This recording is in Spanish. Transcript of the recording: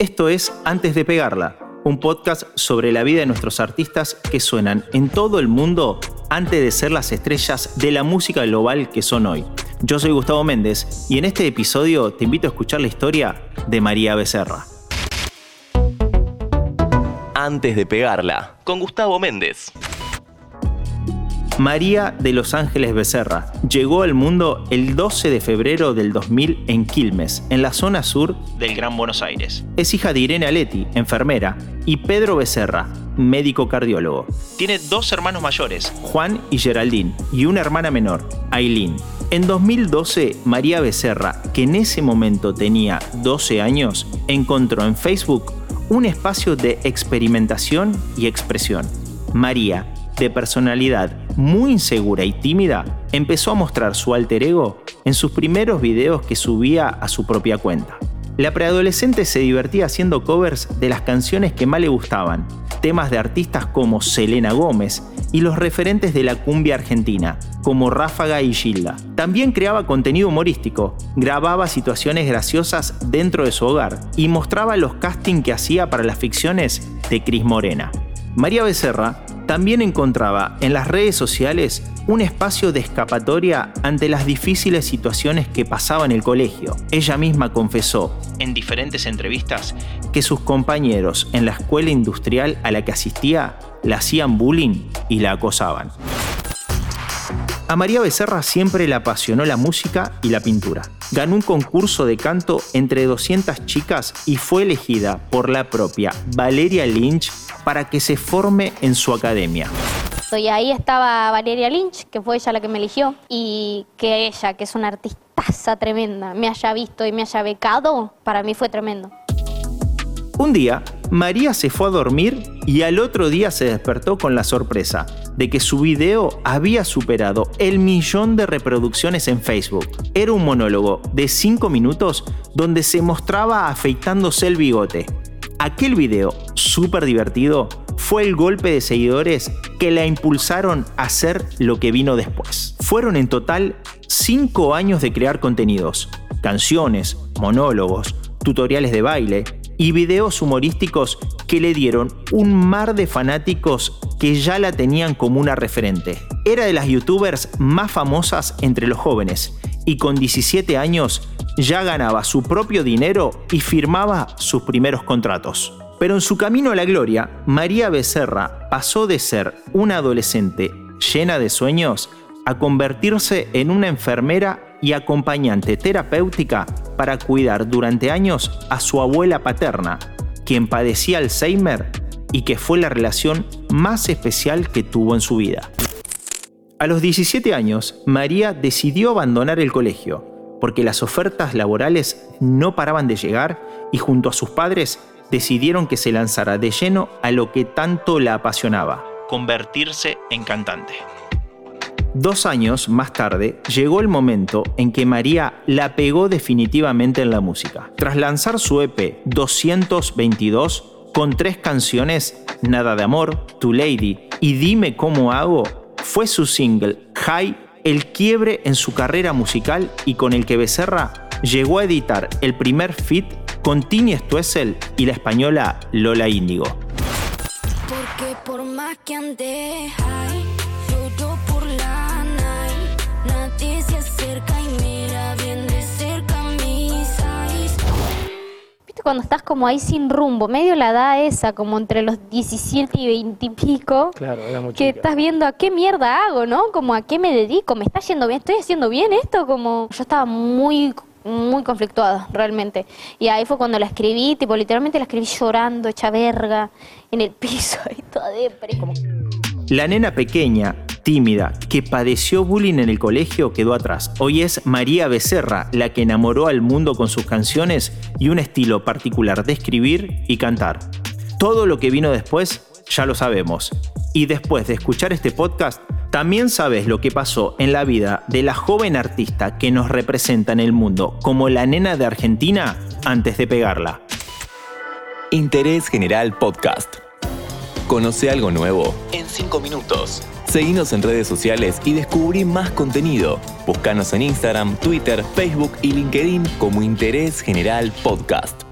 Esto es Antes de pegarla, un podcast sobre la vida de nuestros artistas que suenan en todo el mundo antes de ser las estrellas de la música global que son hoy. Yo soy Gustavo Méndez y en este episodio te invito a escuchar la historia de María Becerra. Antes de pegarla, con Gustavo Méndez. María de Los Ángeles Becerra llegó al mundo el 12 de febrero del 2000 en Quilmes, en la zona sur del Gran Buenos Aires. Es hija de Irene Aletti, enfermera, y Pedro Becerra, médico cardiólogo. Tiene dos hermanos mayores, Juan y Geraldine, y una hermana menor, Aileen. En 2012, María Becerra, que en ese momento tenía 12 años, encontró en Facebook un espacio de experimentación y expresión. María, de personalidad muy insegura y tímida, empezó a mostrar su alter ego en sus primeros videos que subía a su propia cuenta. La preadolescente se divertía haciendo covers de las canciones que más le gustaban, temas de artistas como Selena Gómez y los referentes de la cumbia argentina, como Ráfaga y Gilda. También creaba contenido humorístico, grababa situaciones graciosas dentro de su hogar y mostraba los castings que hacía para las ficciones de Cris Morena. María Becerra también encontraba en las redes sociales un espacio de escapatoria ante las difíciles situaciones que pasaba en el colegio. Ella misma confesó en diferentes entrevistas que sus compañeros en la escuela industrial a la que asistía la hacían bullying y la acosaban. A María Becerra siempre le apasionó la música y la pintura. Ganó un concurso de canto entre 200 chicas y fue elegida por la propia Valeria Lynch para que se forme en su academia. Y ahí estaba Valeria Lynch, que fue ella la que me eligió, y que ella, que es una artistaza tremenda, me haya visto y me haya becado, para mí fue tremendo. Un día, María se fue a dormir y al otro día se despertó con la sorpresa de que su video había superado el millón de reproducciones en Facebook. Era un monólogo de 5 minutos donde se mostraba afeitándose el bigote. Aquel video, súper divertido, fue el golpe de seguidores que la impulsaron a hacer lo que vino después. Fueron en total 5 años de crear contenidos, canciones, monólogos, tutoriales de baile y videos humorísticos que le dieron un mar de fanáticos que ya la tenían como una referente. Era de las youtubers más famosas entre los jóvenes y con 17 años ya ganaba su propio dinero y firmaba sus primeros contratos. Pero en su camino a la gloria, María Becerra pasó de ser una adolescente llena de sueños a convertirse en una enfermera y acompañante terapéutica para cuidar durante años a su abuela paterna, quien padecía Alzheimer y que fue la relación más especial que tuvo en su vida. A los 17 años, María decidió abandonar el colegio porque las ofertas laborales no paraban de llegar y junto a sus padres decidieron que se lanzara de lleno a lo que tanto la apasionaba, convertirse en cantante. Dos años más tarde llegó el momento en que María la pegó definitivamente en la música. Tras lanzar su EP 222 con tres canciones, Nada de Amor, Tu Lady y Dime cómo hago, fue su single High el quiebre en su carrera musical y con el que Becerra llegó a editar el primer fit con Tini Stuessel y la española Lola Índigo. Porque por más que por la nadie se acerca y mira bien de cerca mis ¿Viste cuando estás como ahí sin rumbo, medio la edad esa, como entre los 17 y 20 y pico? Claro, era Que estás viendo a qué mierda hago, ¿no? Como a qué me dedico, me está yendo bien, estoy haciendo bien esto, como yo estaba muy muy conflictuado, realmente. Y ahí fue cuando la escribí, tipo, literalmente la escribí llorando, hecha verga, en el piso, y toda depre. La nena pequeña, tímida, que padeció bullying en el colegio quedó atrás. Hoy es María Becerra la que enamoró al mundo con sus canciones y un estilo particular de escribir y cantar. Todo lo que vino después ya lo sabemos. Y después de escuchar este podcast, también sabes lo que pasó en la vida de la joven artista que nos representa en el mundo como la nena de Argentina antes de pegarla. Interés General Podcast. Conoce algo nuevo en 5 minutos. Seguinos en redes sociales y descubrí más contenido. Búscanos en Instagram, Twitter, Facebook y LinkedIn como Interés General Podcast.